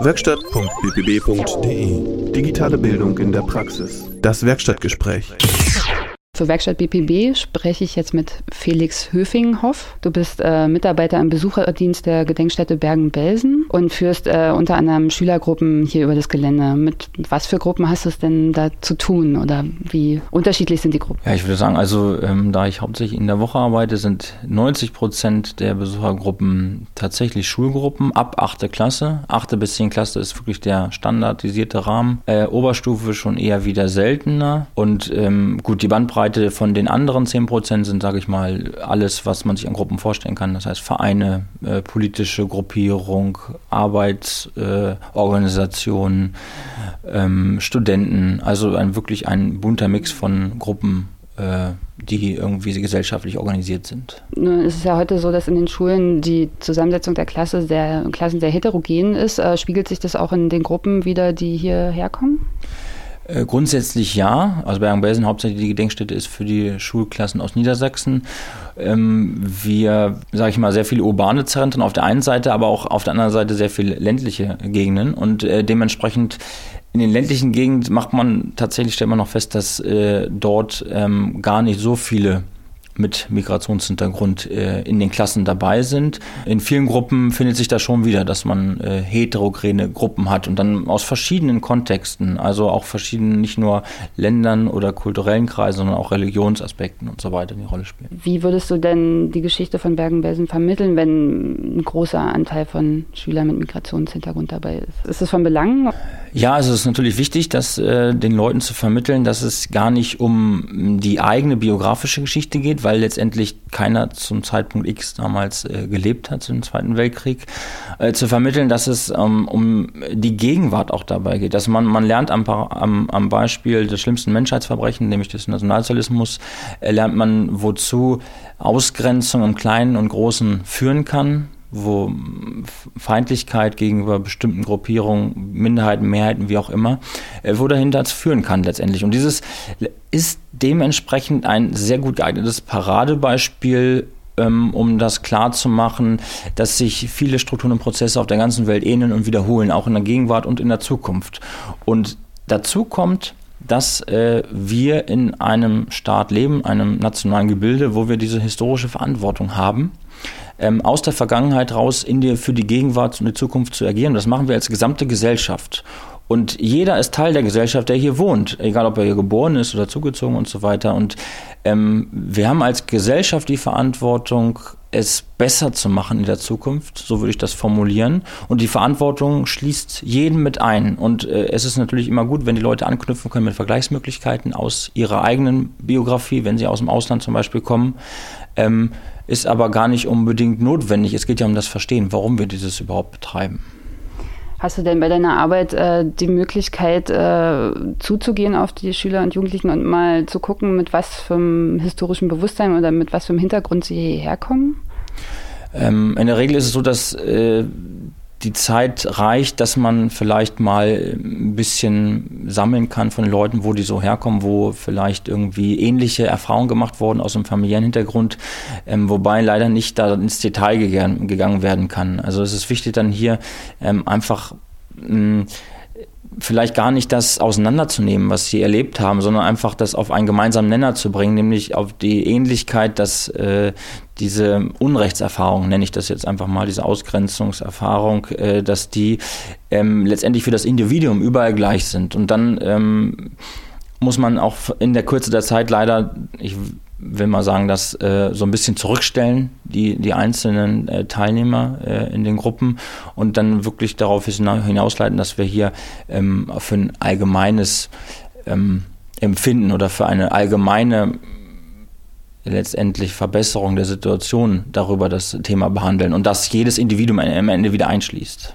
Werkstatt.bpb.de Digitale Bildung in der Praxis. Das Werkstattgespräch. Für Werkstatt BPB spreche ich jetzt mit Felix Höfinghoff. Du bist äh, Mitarbeiter im Besucherdienst der Gedenkstätte Bergen-Belsen und führst äh, unter anderem Schülergruppen hier über das Gelände. Mit was für Gruppen hast du es denn da zu tun oder wie unterschiedlich sind die Gruppen? Ja, ich würde sagen, also ähm, da ich hauptsächlich in der Woche arbeite, sind 90 Prozent der Besuchergruppen tatsächlich Schulgruppen ab 8. Klasse. 8. bis 10. Klasse ist wirklich der standardisierte Rahmen. Äh, Oberstufe schon eher wieder seltener und ähm, gut, die Bandbreite von den anderen 10% sind, sage ich mal, alles, was man sich an Gruppen vorstellen kann. Das heißt Vereine, äh, politische Gruppierung, Arbeitsorganisationen, äh, ähm, Studenten. Also ein, wirklich ein bunter Mix von Gruppen äh, die irgendwie gesellschaftlich organisiert sind. Nun ist es ja heute so, dass in den Schulen die Zusammensetzung der Klasse sehr, Klassen sehr heterogen ist. Äh, spiegelt sich das auch in den Gruppen wieder, die hierher kommen? Äh, grundsätzlich ja. Also Bergen-Belsen hauptsächlich die Gedenkstätte ist für die Schulklassen aus Niedersachsen. Ähm, wir, sage ich mal, sehr viele urbane Zentren auf der einen Seite, aber auch auf der anderen Seite sehr viele ländliche Gegenden und äh, dementsprechend in den ländlichen Gegenden macht man tatsächlich, stellt man noch fest, dass äh, dort ähm, gar nicht so viele mit Migrationshintergrund äh, in den Klassen dabei sind. In vielen Gruppen findet sich das schon wieder, dass man äh, heterogene Gruppen hat und dann aus verschiedenen Kontexten, also auch verschiedenen, nicht nur Ländern oder kulturellen Kreisen, sondern auch Religionsaspekten und so weiter eine Rolle spielen. Wie würdest du denn die Geschichte von Bergen-Belsen vermitteln, wenn ein großer Anteil von Schülern mit Migrationshintergrund dabei ist? Ist es von Belang? Ja, also es ist natürlich wichtig, dass äh, den Leuten zu vermitteln, dass es gar nicht um die eigene biografische Geschichte geht, weil letztendlich keiner zum Zeitpunkt X damals äh, gelebt hat, zum Zweiten Weltkrieg, äh, zu vermitteln, dass es ähm, um die Gegenwart auch dabei geht. Dass man, man lernt am, am, am Beispiel des schlimmsten Menschheitsverbrechens, nämlich des Nationalsozialismus, äh, lernt man, wozu Ausgrenzung im Kleinen und Großen führen kann, wo Feindlichkeit gegenüber bestimmten Gruppierungen, Minderheiten, Mehrheiten, wie auch immer, äh, wo dahinter führen kann letztendlich. Und dieses ist dementsprechend ein sehr gut geeignetes Paradebeispiel ähm, um das klar zu machen, dass sich viele Strukturen und Prozesse auf der ganzen Welt ähneln und wiederholen, auch in der Gegenwart und in der Zukunft. Und dazu kommt, dass äh, wir in einem Staat leben, einem nationalen Gebilde, wo wir diese historische Verantwortung haben ähm, aus der Vergangenheit raus in die, für die Gegenwart und die Zukunft zu agieren. Das machen wir als gesamte Gesellschaft. Und jeder ist Teil der Gesellschaft, der hier wohnt, egal ob er hier geboren ist oder zugezogen und so weiter. Und ähm, wir haben als Gesellschaft die Verantwortung, es besser zu machen in der Zukunft, so würde ich das formulieren. Und die Verantwortung schließt jeden mit ein. Und äh, es ist natürlich immer gut, wenn die Leute anknüpfen können mit Vergleichsmöglichkeiten aus ihrer eigenen Biografie, wenn sie aus dem Ausland zum Beispiel kommen. Ähm, ist aber gar nicht unbedingt notwendig. Es geht ja um das Verstehen, warum wir dieses überhaupt betreiben. Hast du denn bei deiner Arbeit äh, die Möglichkeit, äh, zuzugehen auf die Schüler und Jugendlichen und mal zu gucken, mit was für einem historischen Bewusstsein oder mit was für einem Hintergrund sie hierher kommen? Ähm, in der Regel ist es so, dass äh, die Zeit reicht, dass man vielleicht mal ein bisschen sammeln kann von Leuten, wo die so herkommen, wo vielleicht irgendwie ähnliche Erfahrungen gemacht wurden aus einem familiären Hintergrund, ähm, wobei leider nicht da ins Detail gegangen, werden kann. Also es ist wichtig dann hier ähm, einfach mh, vielleicht gar nicht das auseinanderzunehmen, was sie erlebt haben, sondern einfach das auf einen gemeinsamen Nenner zu bringen, nämlich auf die Ähnlichkeit, dass äh, diese Unrechtserfahrung, nenne ich das jetzt einfach mal, diese Ausgrenzungserfahrung, äh, dass die ähm, letztendlich für das Individuum überall gleich sind. Und dann ähm, muss man auch in der Kürze der Zeit leider, ich will mal sagen, das äh, so ein bisschen zurückstellen, die, die einzelnen äh, Teilnehmer äh, in den Gruppen und dann wirklich darauf hinausleiten, dass wir hier ähm, für ein allgemeines ähm, Empfinden oder für eine allgemeine letztendlich Verbesserung der Situation darüber das Thema behandeln und das jedes Individuum am Ende wieder einschließt.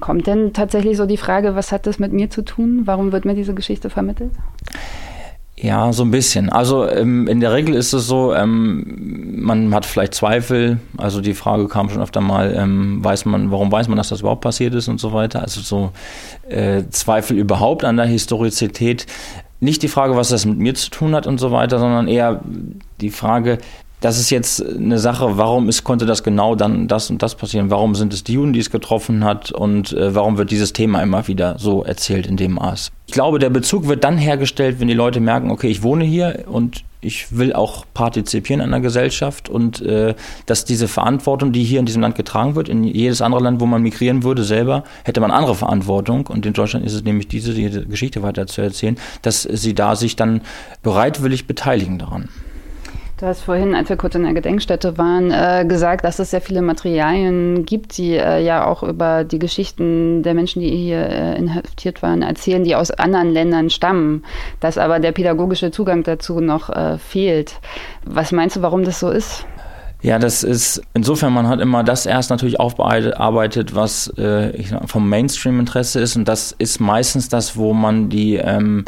Kommt denn tatsächlich so die Frage, was hat das mit mir zu tun? Warum wird mir diese Geschichte vermittelt? Ja, so ein bisschen. Also ähm, in der Regel ist es so, ähm, man hat vielleicht Zweifel. Also die Frage kam schon öfter mal, ähm, weiß man, warum weiß man, dass das überhaupt passiert ist und so weiter. Also so äh, Zweifel überhaupt an der Historizität. Nicht die Frage, was das mit mir zu tun hat und so weiter, sondern eher die Frage, das ist jetzt eine Sache, warum ist, konnte das genau dann das und das passieren? Warum sind es die Juden, die es getroffen hat? Und äh, warum wird dieses Thema immer wieder so erzählt in dem Maß? Ich glaube, der Bezug wird dann hergestellt, wenn die Leute merken, okay, ich wohne hier und ich will auch partizipieren an der Gesellschaft und äh, dass diese Verantwortung, die hier in diesem Land getragen wird, in jedes andere Land, wo man migrieren würde, selber, hätte man andere Verantwortung. Und in Deutschland ist es nämlich diese, diese Geschichte weiter zu erzählen, dass sie da sich dann bereitwillig beteiligen daran. Du hast vorhin, als wir kurz in der Gedenkstätte waren, äh, gesagt, dass es sehr viele Materialien gibt, die äh, ja auch über die Geschichten der Menschen, die hier äh, inhaftiert waren, erzählen, die aus anderen Ländern stammen, dass aber der pädagogische Zugang dazu noch äh, fehlt. Was meinst du, warum das so ist? Ja, das ist insofern, man hat immer das erst natürlich aufbearbeitet, was äh, vom Mainstream-Interesse ist. Und das ist meistens das, wo man die ähm,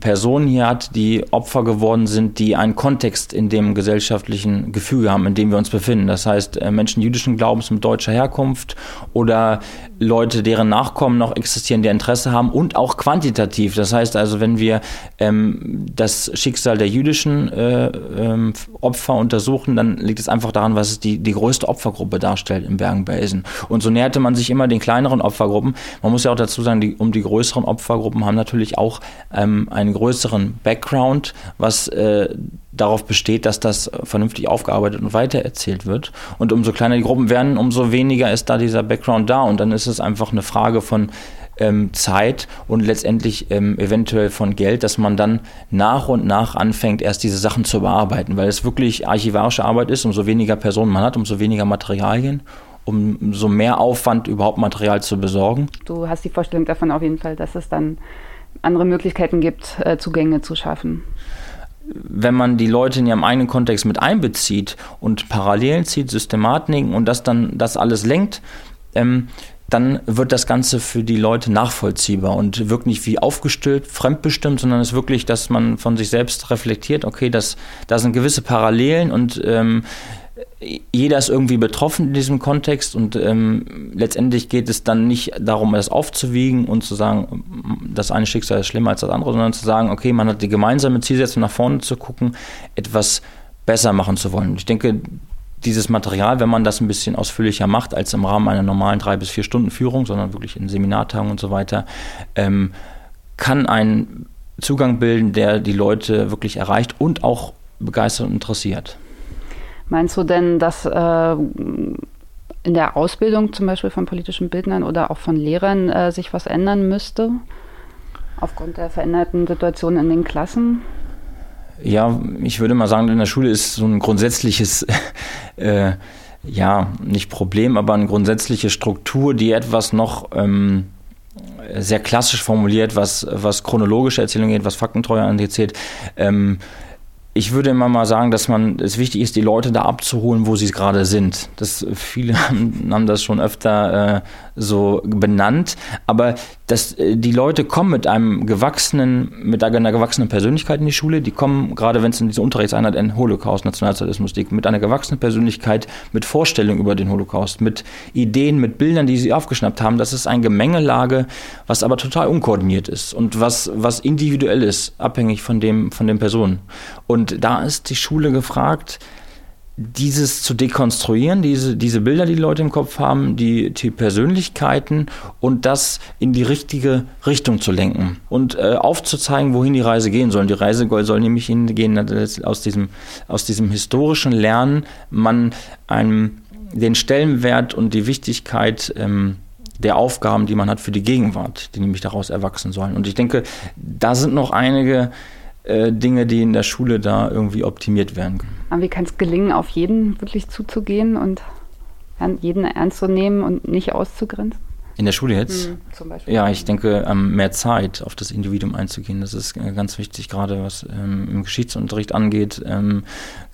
Personen hier hat, die Opfer geworden sind, die einen Kontext in dem gesellschaftlichen Gefüge haben, in dem wir uns befinden. Das heißt, äh, Menschen jüdischen Glaubens mit deutscher Herkunft oder Leute, deren Nachkommen noch existieren, die Interesse haben und auch quantitativ. Das heißt also, wenn wir ähm, das Schicksal der jüdischen äh, ähm, Opfer untersuchen, dann liegt es einfach daran, was es die, die größte Opfergruppe darstellt im Bergen-Belsen. Und so näherte man sich immer den kleineren Opfergruppen. Man muss ja auch dazu sagen, die, um die größeren Opfergruppen haben natürlich auch ähm, einen größeren Background, was äh, darauf besteht, dass das vernünftig aufgearbeitet und weitererzählt wird. Und umso kleiner die Gruppen werden, umso weniger ist da dieser Background da. Und dann ist es einfach eine Frage von ähm, Zeit und letztendlich ähm, eventuell von Geld, dass man dann nach und nach anfängt, erst diese Sachen zu bearbeiten. Weil es wirklich archivarische Arbeit ist, umso weniger Personen man hat, umso weniger Materialien umso mehr Aufwand, überhaupt Material zu besorgen. Du hast die Vorstellung davon auf jeden Fall, dass es dann andere Möglichkeiten gibt, äh, Zugänge zu schaffen wenn man die Leute in ihrem eigenen Kontext mit einbezieht und Parallelen zieht, Systematiken und das dann das alles lenkt, ähm, dann wird das Ganze für die Leute nachvollziehbar und wirkt nicht wie aufgestülpt, fremdbestimmt, sondern es ist wirklich, dass man von sich selbst reflektiert, okay, das, da sind gewisse Parallelen und ähm, jeder ist irgendwie betroffen in diesem Kontext und ähm, letztendlich geht es dann nicht darum, das aufzuwiegen und zu sagen, das eine Schicksal ist schlimmer als das andere, sondern zu sagen, okay, man hat die gemeinsame Zielsetzung, nach vorne zu gucken, etwas besser machen zu wollen. Ich denke, dieses Material, wenn man das ein bisschen ausführlicher macht als im Rahmen einer normalen drei bis vier Stunden Führung, sondern wirklich in Seminartagen und so weiter, ähm, kann einen Zugang bilden, der die Leute wirklich erreicht und auch begeistert und interessiert. Meinst du denn, dass äh, in der Ausbildung zum Beispiel von politischen Bildnern oder auch von Lehrern äh, sich was ändern müsste? Aufgrund der veränderten Situation in den Klassen? Ja, ich würde mal sagen, in der Schule ist so ein grundsätzliches, äh, ja, nicht Problem, aber eine grundsätzliche Struktur, die etwas noch ähm, sehr klassisch formuliert, was, was chronologische Erzählungen geht, was Faktentreue angeht, ähm, ich würde immer mal sagen, dass man es wichtig ist, die Leute da abzuholen, wo sie gerade sind. Das, viele haben, haben das schon öfter äh, so benannt, aber dass äh, die Leute kommen mit einem gewachsenen, mit einer gewachsenen Persönlichkeit in die Schule, die kommen, gerade wenn es in diese Unterrichtseinheit in Holocaust, Nationalsozialismus liegt, mit einer gewachsenen Persönlichkeit, mit Vorstellungen über den Holocaust, mit Ideen, mit Bildern, die sie aufgeschnappt haben. Das ist ein Gemengelage, was aber total unkoordiniert ist und was, was individuell ist, abhängig von dem, von den Personen. Und da ist die Schule gefragt, dieses zu dekonstruieren, diese, diese Bilder, die, die Leute im Kopf haben, die, die Persönlichkeiten und das in die richtige Richtung zu lenken und äh, aufzuzeigen, wohin die Reise gehen soll. Die Reise soll nämlich hingehen, aus diesem, aus diesem historischen Lernen man einem den Stellenwert und die Wichtigkeit ähm, der Aufgaben, die man hat für die Gegenwart, die nämlich daraus erwachsen sollen. Und ich denke, da sind noch einige äh, Dinge, die in der Schule da irgendwie optimiert werden. Aber wie kann es gelingen, auf jeden wirklich zuzugehen und jeden ernst zu nehmen und nicht auszugrenzen? In der Schule jetzt? Hm, zum Beispiel. Ja, ich denke, ähm, mehr Zeit auf das Individuum einzugehen, das ist äh, ganz wichtig, gerade was ähm, im Geschichtsunterricht angeht. Ähm,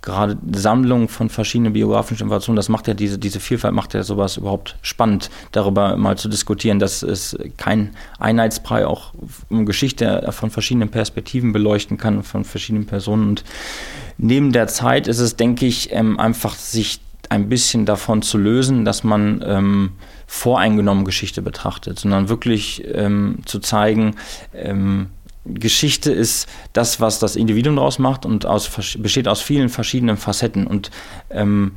gerade Sammlung von verschiedenen biografischen Informationen, das macht ja diese, diese Vielfalt, macht ja sowas überhaupt spannend, darüber mal zu diskutieren, dass es kein Einheitsbrei auch um Geschichte von verschiedenen Perspektiven beleuchten kann, von verschiedenen Personen. Und neben der Zeit ist es, denke ich, einfach sich ein bisschen davon zu lösen, dass man ähm, voreingenommen Geschichte betrachtet, sondern wirklich ähm, zu zeigen, ähm, Geschichte ist das, was das Individuum daraus macht und aus, besteht aus vielen verschiedenen Facetten. Und ähm,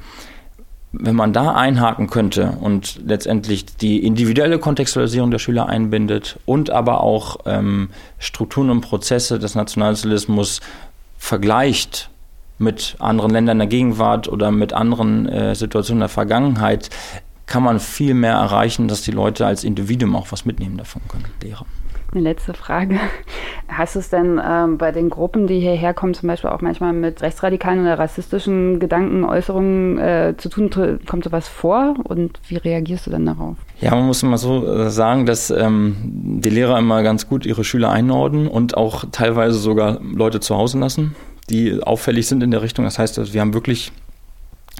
wenn man da einhaken könnte und letztendlich die individuelle Kontextualisierung der Schüler einbindet und aber auch ähm, Strukturen und Prozesse des Nationalsozialismus vergleicht mit anderen Ländern der Gegenwart oder mit anderen äh, Situationen der Vergangenheit, kann man viel mehr erreichen, dass die Leute als Individuum auch was mitnehmen davon können, Lehrer. Eine letzte Frage. Hast du es denn ähm, bei den Gruppen, die hierher kommen, zum Beispiel auch manchmal mit rechtsradikalen oder rassistischen Gedankenäußerungen äh, zu tun? Kommt sowas vor und wie reagierst du dann darauf? Ja, man muss immer so äh, sagen, dass ähm, die Lehrer immer ganz gut ihre Schüler einordnen und auch teilweise sogar Leute zu Hause lassen, die auffällig sind in der Richtung. Das heißt, wir haben wirklich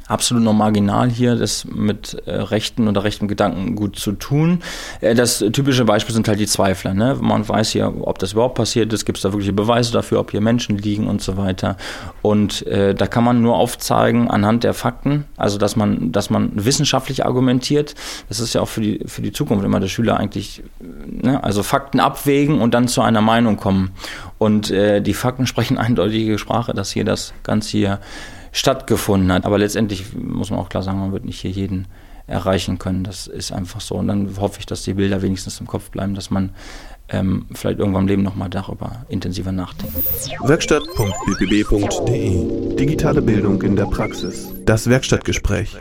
absolut noch marginal hier, das mit äh, rechten oder rechten Gedanken gut zu tun. Äh, das typische Beispiel sind halt die Zweifler. Ne? Man weiß ja, ob das überhaupt passiert ist, gibt es da wirkliche Beweise dafür, ob hier Menschen liegen und so weiter. Und äh, da kann man nur aufzeigen anhand der Fakten, also dass man, dass man wissenschaftlich argumentiert. Das ist ja auch für die, für die Zukunft immer der Schüler eigentlich, ne? also Fakten abwägen und dann zu einer Meinung kommen. Und äh, die Fakten sprechen eindeutige Sprache, dass hier das Ganze hier stattgefunden hat. Aber letztendlich muss man auch klar sagen, man wird nicht hier jeden erreichen können. Das ist einfach so. Und dann hoffe ich, dass die Bilder wenigstens im Kopf bleiben, dass man ähm, vielleicht irgendwann im Leben nochmal darüber intensiver nachdenkt. Werkstatt.bbb.de Digitale Bildung in der Praxis. Das Werkstattgespräch.